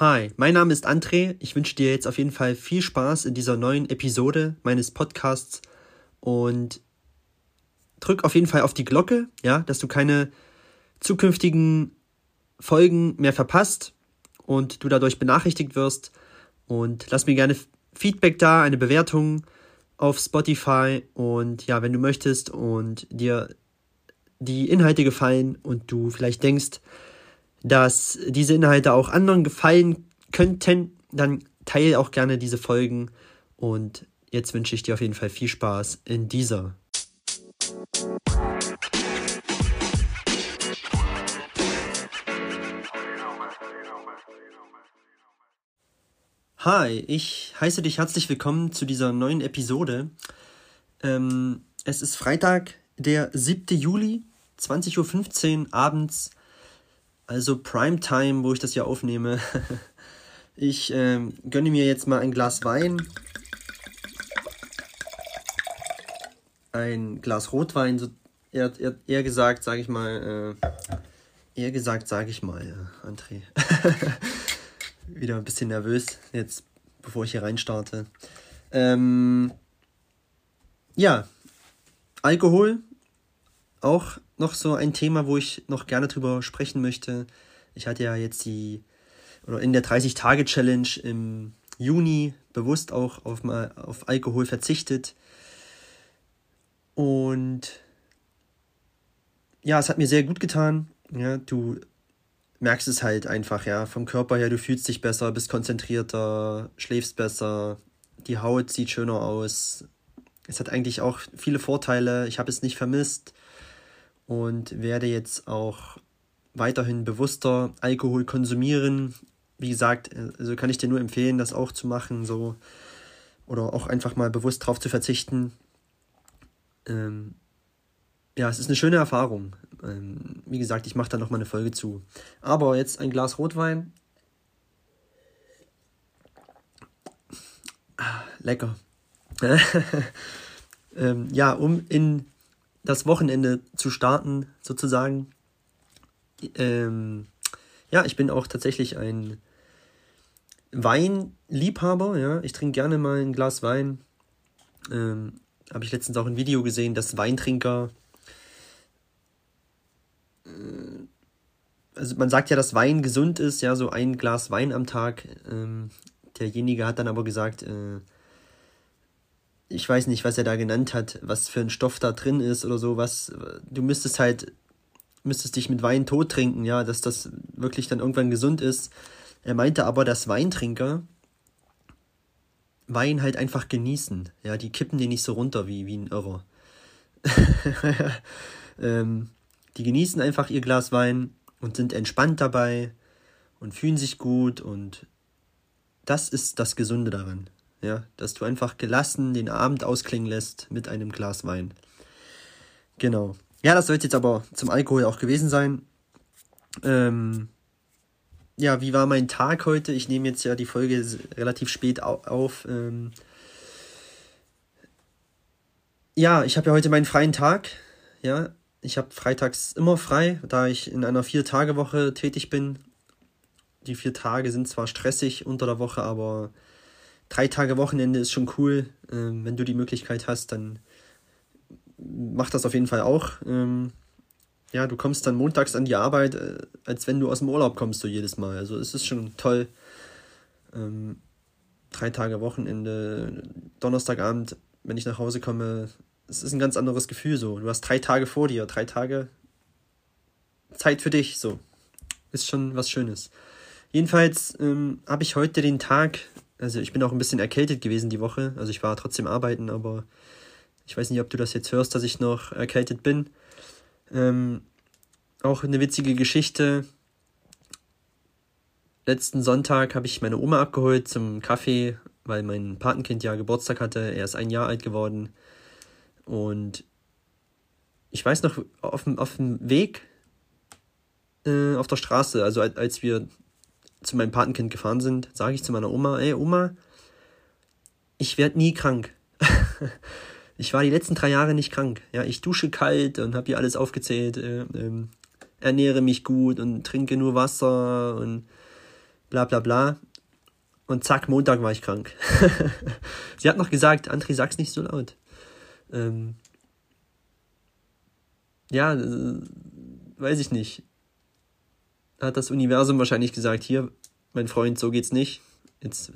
Hi, mein Name ist André. Ich wünsche dir jetzt auf jeden Fall viel Spaß in dieser neuen Episode meines Podcasts und drück auf jeden Fall auf die Glocke, ja, dass du keine zukünftigen Folgen mehr verpasst und du dadurch benachrichtigt wirst. Und lass mir gerne Feedback da, eine Bewertung auf Spotify und ja, wenn du möchtest und dir die Inhalte gefallen und du vielleicht denkst, dass diese Inhalte auch anderen gefallen könnten, dann teile auch gerne diese Folgen und jetzt wünsche ich dir auf jeden Fall viel Spaß in dieser. Hi, ich heiße dich herzlich willkommen zu dieser neuen Episode. Ähm, es ist Freitag, der 7. Juli, 20.15 Uhr abends, also Primetime, wo ich das hier aufnehme. ich ähm, gönne mir jetzt mal ein Glas Wein, ein Glas Rotwein, so eher, eher, eher gesagt, sage ich mal, äh, eher gesagt, sage ich mal, äh, André. wieder ein bisschen nervös jetzt, bevor ich hier reinstarte. Ähm, ja, Alkohol, auch noch so ein Thema, wo ich noch gerne drüber sprechen möchte. Ich hatte ja jetzt die, oder in der 30-Tage-Challenge im Juni bewusst auch auf, mal auf Alkohol verzichtet. Und ja, es hat mir sehr gut getan. Ja, du merkst es halt einfach, ja, vom Körper her, du fühlst dich besser, bist konzentrierter, schläfst besser, die Haut sieht schöner aus. Es hat eigentlich auch viele Vorteile. Ich habe es nicht vermisst und werde jetzt auch weiterhin bewusster Alkohol konsumieren. Wie gesagt, also kann ich dir nur empfehlen, das auch zu machen, so oder auch einfach mal bewusst drauf zu verzichten. Ähm, ja, es ist eine schöne Erfahrung. Ähm, wie gesagt, ich mache da nochmal eine Folge zu. Aber jetzt ein Glas Rotwein. Ah, lecker. ähm, ja, um in das Wochenende zu starten, sozusagen. Ähm, ja, ich bin auch tatsächlich ein Weinliebhaber. Ja, ich trinke gerne mal ein Glas Wein. Ähm, Habe ich letztens auch ein Video gesehen, dass Weintrinker äh, also man sagt ja, dass Wein gesund ist, ja, so ein Glas Wein am Tag. Ähm, derjenige hat dann aber gesagt, äh, ich weiß nicht, was er da genannt hat, was für ein Stoff da drin ist oder so, was, du müsstest halt, müsstest dich mit Wein tot trinken, ja, dass das wirklich dann irgendwann gesund ist. Er meinte aber, dass Weintrinker Wein halt einfach genießen, ja, die kippen den nicht so runter wie, wie ein Irrer. ähm, die genießen einfach ihr Glas Wein und sind entspannt dabei und fühlen sich gut und das ist das Gesunde daran. Ja, dass du einfach gelassen den Abend ausklingen lässt mit einem Glas Wein. Genau. Ja, das soll jetzt aber zum Alkohol auch gewesen sein. Ähm, ja, wie war mein Tag heute? Ich nehme jetzt ja die Folge relativ spät auf. Ähm, ja, ich habe ja heute meinen freien Tag. Ja, ich habe freitags immer frei, da ich in einer Vier-Tage-Woche tätig bin. Die vier Tage sind zwar stressig unter der Woche, aber drei Tage Wochenende ist schon cool. Ähm, wenn du die Möglichkeit hast, dann mach das auf jeden Fall auch. Ähm, ja, du kommst dann montags an die Arbeit, äh, als wenn du aus dem Urlaub kommst, so jedes Mal. Also es ist schon toll. Ähm, drei Tage Wochenende, Donnerstagabend, wenn ich nach Hause komme, es ist ein ganz anderes Gefühl so. Du hast drei Tage vor dir, drei Tage Zeit für dich, so. Ist schon was Schönes. Jedenfalls ähm, habe ich heute den Tag, also ich bin auch ein bisschen erkältet gewesen die Woche, also ich war trotzdem arbeiten, aber ich weiß nicht, ob du das jetzt hörst, dass ich noch erkältet bin. Ähm, auch eine witzige Geschichte. Letzten Sonntag habe ich meine Oma abgeholt zum Kaffee, weil mein Patenkind ja Geburtstag hatte. Er ist ein Jahr alt geworden. Und ich weiß noch, auf dem, auf dem Weg äh, auf der Straße, also als, als wir zu meinem Patenkind gefahren sind, sage ich zu meiner Oma, ey Oma, ich werde nie krank. ich war die letzten drei Jahre nicht krank. Ja, ich dusche kalt und habe ihr alles aufgezählt, äh, ähm, ernähre mich gut und trinke nur Wasser und bla bla bla. Und zack, Montag war ich krank. Sie hat noch gesagt, André, sag's nicht so laut. Ähm, ja, äh, weiß ich nicht. Hat das Universum wahrscheinlich gesagt, hier, mein Freund, so geht's nicht. Jetzt,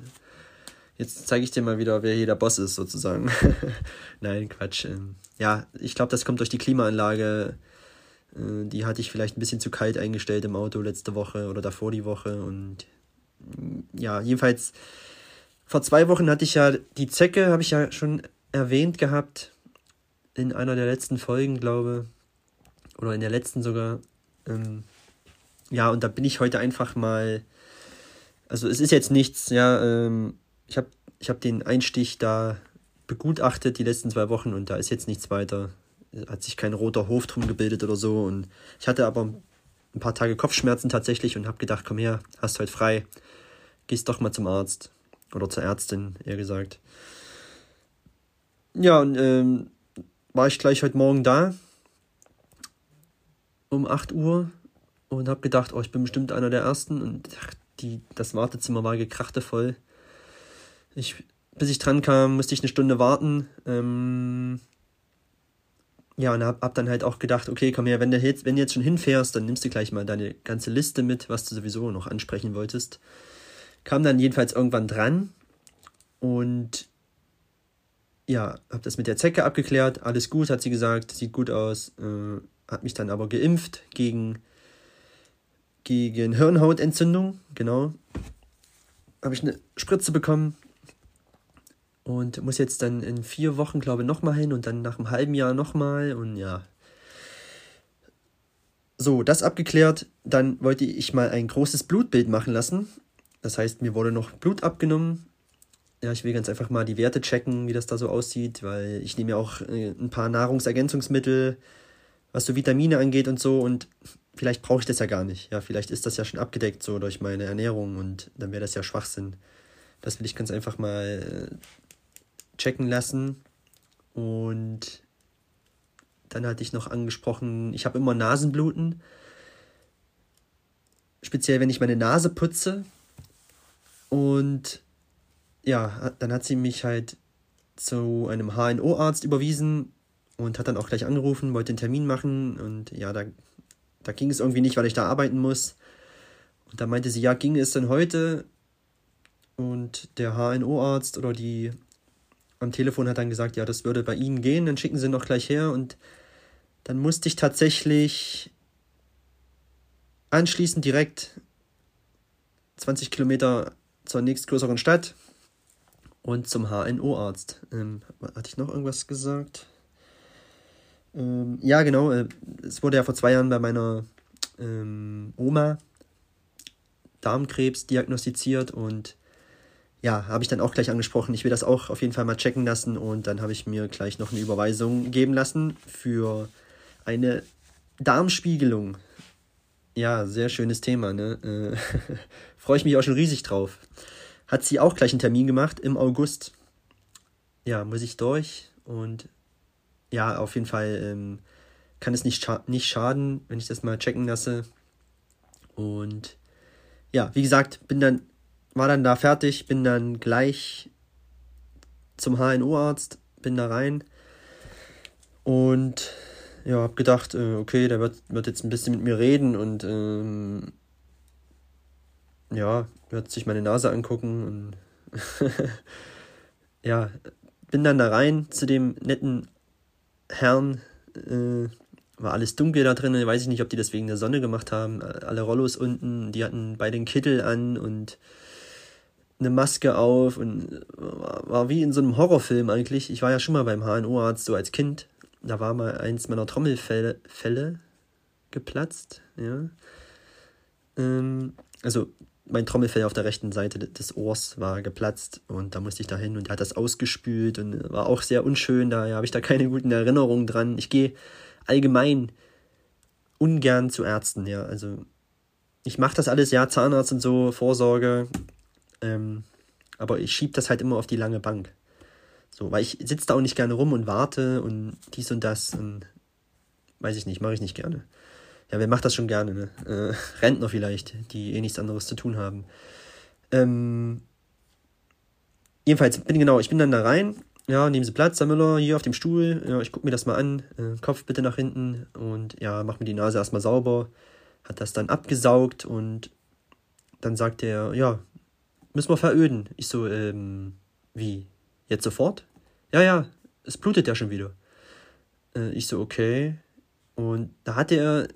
jetzt zeige ich dir mal wieder, wer hier der Boss ist, sozusagen. Nein, Quatsch. Ähm, ja, ich glaube, das kommt durch die Klimaanlage. Äh, die hatte ich vielleicht ein bisschen zu kalt eingestellt im Auto letzte Woche oder davor die Woche. Und ja, jedenfalls vor zwei Wochen hatte ich ja die Zecke, habe ich ja schon erwähnt gehabt. In einer der letzten Folgen, glaube Oder in der letzten sogar. Ähm, ja, und da bin ich heute einfach mal. Also es ist jetzt nichts, ja. Ähm, ich habe ich hab den Einstich da begutachtet die letzten zwei Wochen und da ist jetzt nichts weiter. Hat sich kein roter Hof drum gebildet oder so. Und ich hatte aber ein paar Tage Kopfschmerzen tatsächlich und habe gedacht, komm her, hast heute frei, gehst doch mal zum Arzt. Oder zur Ärztin, eher gesagt. Ja, und ähm, war ich gleich heute Morgen da. Um 8 Uhr. Und habe gedacht, oh, ich bin bestimmt einer der Ersten. Und ach, die, das Wartezimmer war gekrachtevoll. Ich, bis ich dran kam, musste ich eine Stunde warten. Ähm, ja, und hab, hab dann halt auch gedacht, okay, komm her, wenn du, jetzt, wenn du jetzt schon hinfährst, dann nimmst du gleich mal deine ganze Liste mit, was du sowieso noch ansprechen wolltest. Kam dann jedenfalls irgendwann dran und ja, hab das mit der Zecke abgeklärt, alles gut, hat sie gesagt, sieht gut aus, äh, hat mich dann aber geimpft gegen, gegen Hirnhautentzündung, genau. Habe ich eine Spritze bekommen, und muss jetzt dann in vier Wochen, glaube ich, nochmal hin und dann nach einem halben Jahr nochmal und ja. So, das abgeklärt. Dann wollte ich mal ein großes Blutbild machen lassen. Das heißt, mir wurde noch Blut abgenommen. Ja, ich will ganz einfach mal die Werte checken, wie das da so aussieht, weil ich nehme ja auch äh, ein paar Nahrungsergänzungsmittel, was so Vitamine angeht und so und vielleicht brauche ich das ja gar nicht. Ja, vielleicht ist das ja schon abgedeckt so durch meine Ernährung und dann wäre das ja Schwachsinn. Das will ich ganz einfach mal äh, checken lassen. Und dann hatte ich noch angesprochen, ich habe immer Nasenbluten. Speziell, wenn ich meine Nase putze. Und ja, dann hat sie mich halt zu einem HNO-Arzt überwiesen und hat dann auch gleich angerufen, wollte einen Termin machen. Und ja, da, da ging es irgendwie nicht, weil ich da arbeiten muss. Und da meinte sie, ja, ging es denn heute? Und der HNO-Arzt oder die am Telefon hat dann gesagt, ja, das würde bei Ihnen gehen, dann schicken Sie noch gleich her. Und dann musste ich tatsächlich anschließend direkt 20 Kilometer zur nächstgrößeren Stadt und zum HNO-Arzt. Ähm, hatte ich noch irgendwas gesagt? Ähm, ja, genau. Äh, es wurde ja vor zwei Jahren bei meiner ähm, Oma Darmkrebs diagnostiziert und ja, habe ich dann auch gleich angesprochen. Ich will das auch auf jeden Fall mal checken lassen und dann habe ich mir gleich noch eine Überweisung geben lassen für eine Darmspiegelung. Ja, sehr schönes Thema, ne? Äh, Freue ich mich auch schon riesig drauf. Hat sie auch gleich einen Termin gemacht im August. Ja, muss ich durch und ja, auf jeden Fall ähm, kann es nicht, scha nicht schaden, wenn ich das mal checken lasse. Und ja, wie gesagt, bin dann war dann da fertig, bin dann gleich zum HNO-Arzt, bin da rein und ja, hab gedacht, äh, okay, der wird, wird jetzt ein bisschen mit mir reden und ähm, ja, wird sich meine Nase angucken und ja, bin dann da rein zu dem netten Herrn, äh, war alles dunkel da drin, weiß ich nicht, ob die das wegen der Sonne gemacht haben, alle Rollos unten, die hatten beide einen Kittel an und eine Maske auf und war wie in so einem Horrorfilm eigentlich. Ich war ja schon mal beim HNO-Arzt so als Kind. Da war mal eins meiner Trommelfälle Fälle geplatzt. Ja. Ähm, also mein Trommelfell auf der rechten Seite des Ohrs war geplatzt und da musste ich da hin und er hat das ausgespült und war auch sehr unschön. Daher habe ich da keine guten Erinnerungen dran. Ich gehe allgemein ungern zu Ärzten, ja. Also ich mache das alles, ja, Zahnarzt und so, Vorsorge, ähm, aber ich schiebe das halt immer auf die lange Bank. So, weil ich sitze da auch nicht gerne rum und warte und dies und das und weiß ich nicht, mache ich nicht gerne. Ja, wer macht das schon gerne, ne? Äh, Rentner vielleicht, die eh nichts anderes zu tun haben. Ähm, jedenfalls, bin genau, ich bin dann da rein. Ja, nehmen Sie Platz, Herr Müller, hier auf dem Stuhl. Ja, ich gucke mir das mal an. Äh, Kopf bitte nach hinten und ja, mach mir die Nase erstmal sauber. Hat das dann abgesaugt und dann sagt er, ja, müssen wir veröden. Ich so, ähm, wie? Jetzt sofort? Ja, ja, es blutet ja schon wieder. Äh, ich so, okay. Und da hatte er,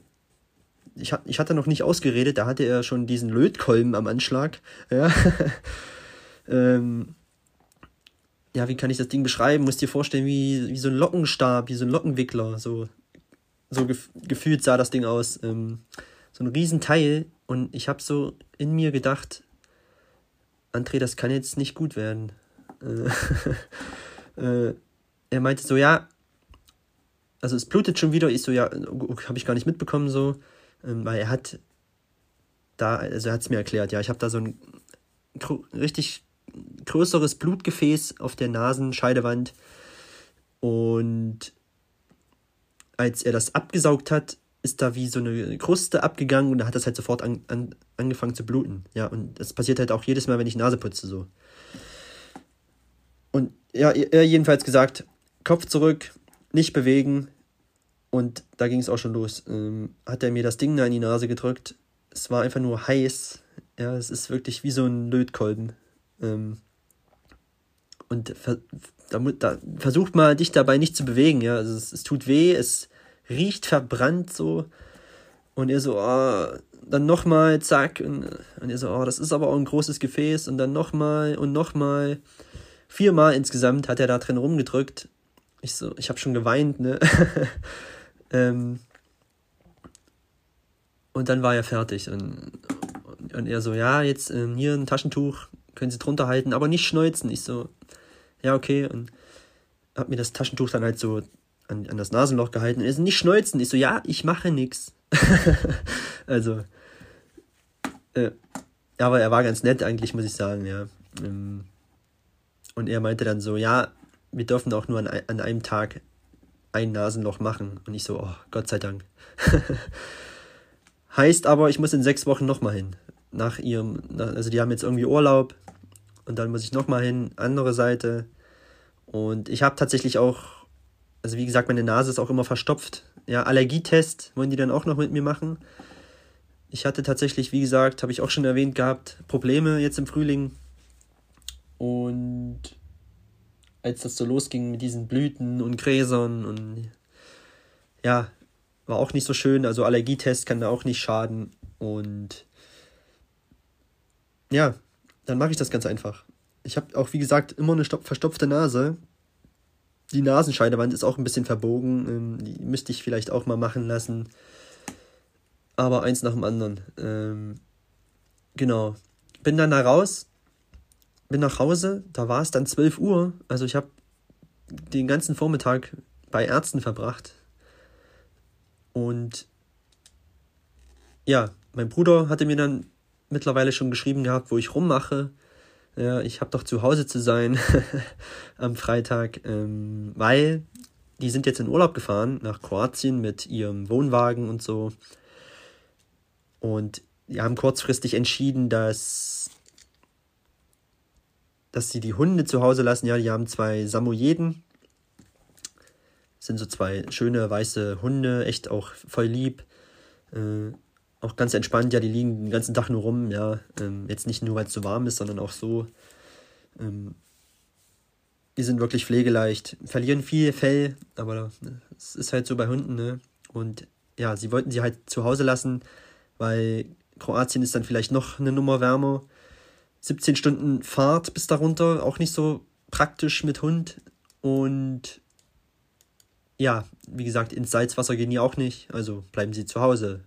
ich, ich hatte noch nicht ausgeredet, da hatte er schon diesen Lötkolben am Anschlag. Ja. ähm, ja, wie kann ich das Ding beschreiben? Muss dir vorstellen, wie, wie so ein Lockenstab, wie so ein Lockenwickler. So, so gef gefühlt sah das Ding aus. Ähm, so ein Riesenteil. Und ich habe so in mir gedacht, André, das kann jetzt nicht gut werden. Äh, äh, er meinte so, ja, also es blutet schon wieder. Ich so, ja, habe ich gar nicht mitbekommen so, weil er hat da, also er hat es mir erklärt, ja, ich habe da so ein richtig größeres Blutgefäß auf der Nasenscheidewand und als er das abgesaugt hat, ist da wie so eine Kruste abgegangen und da hat das halt sofort an, an, angefangen zu bluten. Ja, und das passiert halt auch jedes Mal, wenn ich Nase putze, so. Und ja, er jedenfalls gesagt, Kopf zurück, nicht bewegen, und da ging es auch schon los. Ähm, hat er mir das Ding da in die Nase gedrückt. Es war einfach nur heiß. Ja, es ist wirklich wie so ein Lötkolben. Ähm, und ver da, da, versucht mal, dich dabei nicht zu bewegen. Ja, also es, es tut weh, es riecht verbrannt so. Und er so, oh, dann nochmal, zack. Und, und er so, oh, das ist aber auch ein großes Gefäß. Und dann nochmal und nochmal. Viermal insgesamt hat er da drin rumgedrückt. Ich so, ich habe schon geweint, ne? Ähm, und dann war er fertig. Und, und er so, ja, jetzt ähm, hier ein Taschentuch, können Sie drunter halten, aber nicht schneuzen. Ich so, ja, okay. Und hab mir das Taschentuch dann halt so an, an das Nasenloch gehalten. Und er so, nicht schneuzen. Ich so, ja, ich mache nix. also, äh, aber er war ganz nett eigentlich, muss ich sagen, ja. Ähm, und er meinte dann so, ja, wir dürfen auch nur an, an einem Tag ein Nasenloch machen. Und ich so, oh, Gott sei Dank. heißt aber, ich muss in sechs Wochen nochmal hin. Nach ihrem, also die haben jetzt irgendwie Urlaub und dann muss ich nochmal hin, andere Seite. Und ich habe tatsächlich auch, also wie gesagt, meine Nase ist auch immer verstopft. Ja, Allergietest wollen die dann auch noch mit mir machen. Ich hatte tatsächlich, wie gesagt, habe ich auch schon erwähnt gehabt, Probleme jetzt im Frühling. Und als das so losging mit diesen Blüten und Gräsern und ja, war auch nicht so schön. Also Allergietest kann da auch nicht schaden. Und ja, dann mache ich das ganz einfach. Ich habe auch, wie gesagt, immer eine verstopfte Nase. Die Nasenscheidewand ist auch ein bisschen verbogen. Ähm, die müsste ich vielleicht auch mal machen lassen. Aber eins nach dem anderen. Ähm, genau. Bin dann da raus bin nach Hause, da war es dann 12 Uhr. Also ich habe den ganzen Vormittag bei Ärzten verbracht. Und ja, mein Bruder hatte mir dann mittlerweile schon geschrieben gehabt, wo ich rummache. Ja, ich habe doch zu Hause zu sein am Freitag, ähm, weil die sind jetzt in Urlaub gefahren nach Kroatien mit ihrem Wohnwagen und so. Und die haben kurzfristig entschieden, dass dass sie die Hunde zu Hause lassen. Ja, die haben zwei Samoyeden. Das sind so zwei schöne weiße Hunde, echt auch voll lieb. Äh, auch ganz entspannt, ja, die liegen den ganzen Tag nur rum, ja. Ähm, jetzt nicht nur, weil es so warm ist, sondern auch so. Ähm, die sind wirklich pflegeleicht, verlieren viel Fell, aber es ist halt so bei Hunden, ne? Und ja, sie wollten sie halt zu Hause lassen, weil Kroatien ist dann vielleicht noch eine Nummer wärmer. 17 Stunden Fahrt bis darunter, auch nicht so praktisch mit Hund. Und ja, wie gesagt, ins Salzwasser gehen die auch nicht, also bleiben sie zu Hause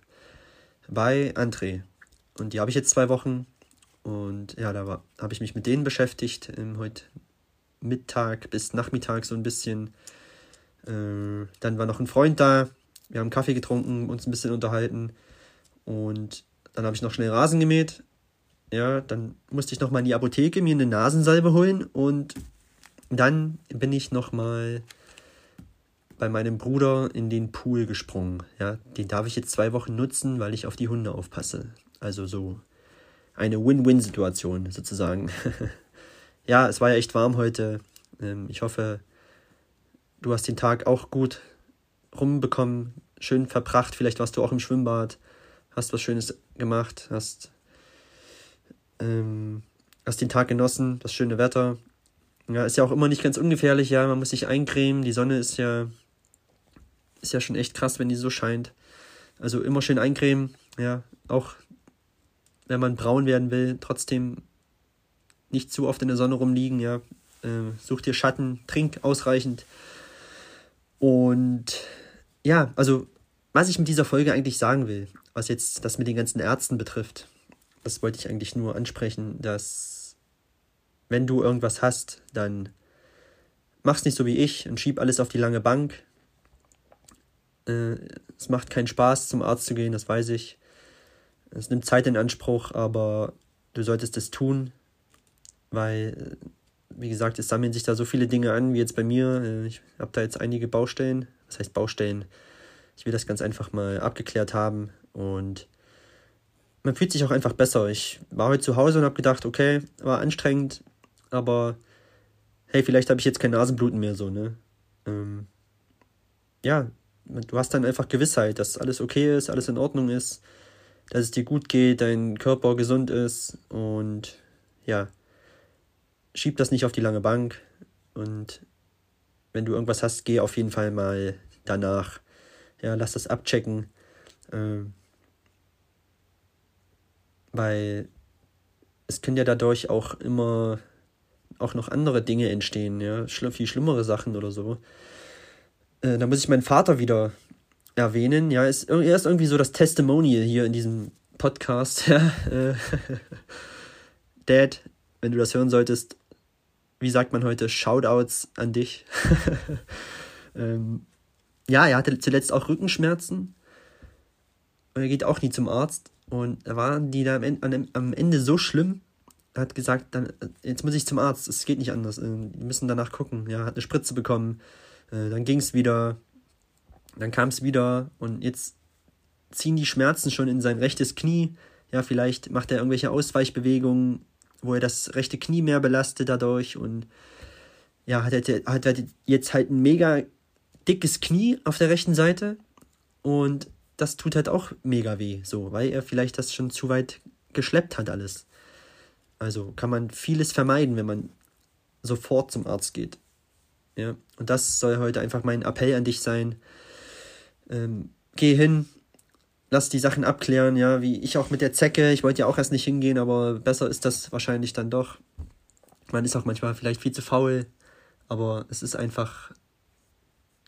bei André. Und die habe ich jetzt zwei Wochen. Und ja, da habe ich mich mit denen beschäftigt, ähm, heute Mittag bis Nachmittag so ein bisschen. Äh, dann war noch ein Freund da. Wir haben Kaffee getrunken, uns ein bisschen unterhalten. Und dann habe ich noch schnell Rasen gemäht ja, dann musste ich nochmal in die Apotheke mir eine Nasensalbe holen und dann bin ich nochmal bei meinem Bruder in den Pool gesprungen. Ja, den darf ich jetzt zwei Wochen nutzen, weil ich auf die Hunde aufpasse. Also so eine Win-Win-Situation sozusagen. ja, es war ja echt warm heute. Ähm, ich hoffe, du hast den Tag auch gut rumbekommen, schön verbracht. Vielleicht warst du auch im Schwimmbad, hast was Schönes gemacht, hast, ähm, hast den Tag genossen, das schöne Wetter. Ja, ist ja auch immer nicht ganz ungefährlich, ja, man muss sich eincremen. Die Sonne ist ja, ist ja schon echt krass, wenn die so scheint. Also immer schön eincremen, ja, auch wenn man braun werden will, trotzdem nicht zu oft in der Sonne rumliegen, ja. Äh, such dir Schatten, trink ausreichend. Und ja, also was ich mit dieser Folge eigentlich sagen will, was jetzt das mit den ganzen Ärzten betrifft, das wollte ich eigentlich nur ansprechen, dass wenn du irgendwas hast, dann mach's nicht so wie ich und schieb alles auf die lange Bank. Äh, es macht keinen Spaß, zum Arzt zu gehen, das weiß ich. Es nimmt Zeit in Anspruch, aber du solltest es tun, weil, wie gesagt, es sammeln sich da so viele Dinge an, wie jetzt bei mir. Äh, ich habe da jetzt einige Baustellen. Was heißt Baustellen? Ich will das ganz einfach mal abgeklärt haben und man fühlt sich auch einfach besser. Ich war heute zu Hause und habe gedacht, okay, war anstrengend, aber hey, vielleicht habe ich jetzt kein Nasenbluten mehr so, ne? Ähm, ja, du hast dann einfach Gewissheit, dass alles okay ist, alles in Ordnung ist dass es dir gut geht, dein Körper gesund ist und ja, schieb das nicht auf die lange Bank und wenn du irgendwas hast, geh auf jeden Fall mal danach. Ja, lass das abchecken. Ähm, weil es können ja dadurch auch immer auch noch andere Dinge entstehen, ja, viel schlimmere Sachen oder so. Äh, da muss ich meinen Vater wieder erwähnen. Ja, ist, er ist irgendwie so das Testimonial hier in diesem Podcast. Äh, Dad, wenn du das hören solltest, wie sagt man heute, Shoutouts an dich. ähm, ja, er hatte zuletzt auch Rückenschmerzen. Und er geht auch nie zum Arzt. Und da waren die da am Ende so schlimm. Hat gesagt, dann, jetzt muss ich zum Arzt, es geht nicht anders. Ähm, die müssen danach gucken. Ja, hat eine Spritze bekommen. Äh, dann ging es wieder. Dann kam es wieder und jetzt ziehen die Schmerzen schon in sein rechtes Knie. Ja, vielleicht macht er irgendwelche Ausweichbewegungen, wo er das rechte Knie mehr belastet dadurch und ja, hat er, hat er jetzt halt ein mega dickes Knie auf der rechten Seite und das tut halt auch mega weh, so, weil er vielleicht das schon zu weit geschleppt hat alles. Also kann man vieles vermeiden, wenn man sofort zum Arzt geht. Ja, und das soll heute einfach mein Appell an dich sein ähm, geh hin, lass die Sachen abklären, ja, wie ich auch mit der Zecke. Ich wollte ja auch erst nicht hingehen, aber besser ist das wahrscheinlich dann doch. Man ist auch manchmal vielleicht viel zu faul, aber es ist einfach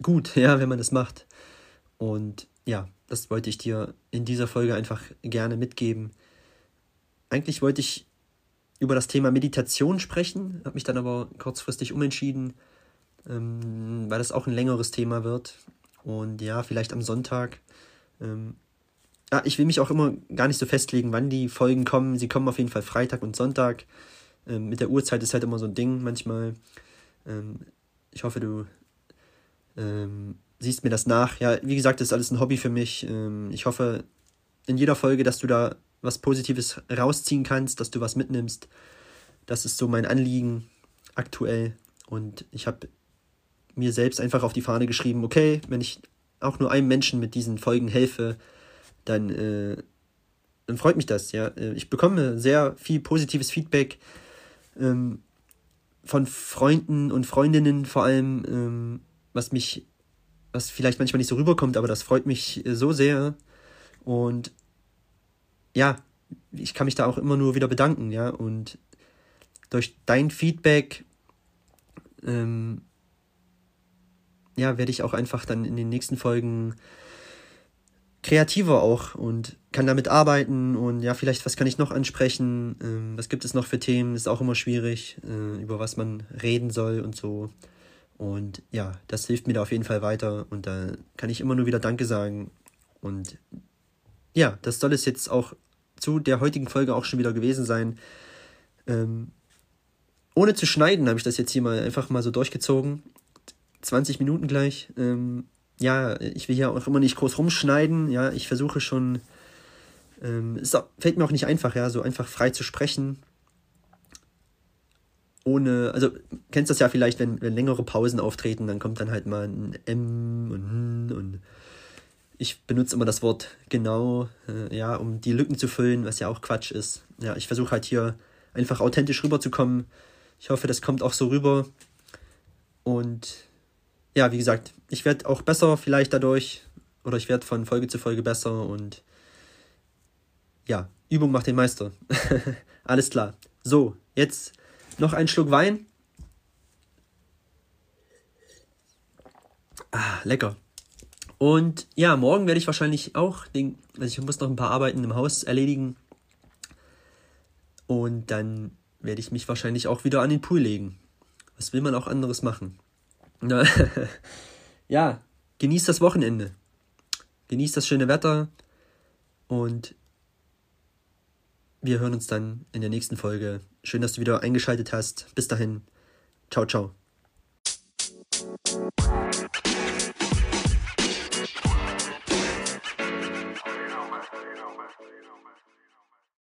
gut, ja, wenn man das macht. Und ja, das wollte ich dir in dieser Folge einfach gerne mitgeben. Eigentlich wollte ich über das Thema Meditation sprechen, habe mich dann aber kurzfristig umentschieden, ähm, weil das auch ein längeres Thema wird. Und ja, vielleicht am Sonntag. Ähm, ja, ich will mich auch immer gar nicht so festlegen, wann die Folgen kommen. Sie kommen auf jeden Fall Freitag und Sonntag. Ähm, mit der Uhrzeit ist halt immer so ein Ding manchmal. Ähm, ich hoffe, du ähm, siehst mir das nach. Ja, wie gesagt, das ist alles ein Hobby für mich. Ähm, ich hoffe in jeder Folge, dass du da was Positives rausziehen kannst, dass du was mitnimmst. Das ist so mein Anliegen aktuell. Und ich habe mir selbst einfach auf die Fahne geschrieben, okay, wenn ich auch nur einem Menschen mit diesen Folgen helfe, dann, äh, dann freut mich das, ja. Äh, ich bekomme sehr viel positives Feedback ähm, von Freunden und Freundinnen vor allem, ähm, was mich, was vielleicht manchmal nicht so rüberkommt, aber das freut mich äh, so sehr. Und ja, ich kann mich da auch immer nur wieder bedanken, ja. Und durch dein Feedback ähm, ja, werde ich auch einfach dann in den nächsten Folgen kreativer auch und kann damit arbeiten und ja, vielleicht, was kann ich noch ansprechen? Ähm, was gibt es noch für Themen? Ist auch immer schwierig, äh, über was man reden soll und so. Und ja, das hilft mir da auf jeden Fall weiter und da kann ich immer nur wieder Danke sagen. Und ja, das soll es jetzt auch zu der heutigen Folge auch schon wieder gewesen sein. Ähm, ohne zu schneiden habe ich das jetzt hier mal einfach mal so durchgezogen. 20 Minuten gleich. Ähm, ja, ich will hier auch immer nicht groß rumschneiden. Ja, ich versuche schon Ähm, es fällt mir auch nicht einfach, ja, so einfach frei zu sprechen. Ohne, also kennst das ja vielleicht, wenn, wenn längere Pausen auftreten, dann kommt dann halt mal ein M und und ich benutze immer das Wort genau, äh, ja, um die Lücken zu füllen, was ja auch Quatsch ist. Ja, ich versuche halt hier einfach authentisch rüberzukommen. Ich hoffe, das kommt auch so rüber. Und ja, wie gesagt, ich werde auch besser vielleicht dadurch oder ich werde von Folge zu Folge besser und ja, Übung macht den Meister. Alles klar. So, jetzt noch ein Schluck Wein. Ah, lecker. Und ja, morgen werde ich wahrscheinlich auch, den, also ich muss noch ein paar Arbeiten im Haus erledigen. Und dann werde ich mich wahrscheinlich auch wieder an den Pool legen. Was will man auch anderes machen? ja, genießt das Wochenende. Genießt das schöne Wetter. Und wir hören uns dann in der nächsten Folge. Schön, dass du wieder eingeschaltet hast. Bis dahin. Ciao, ciao.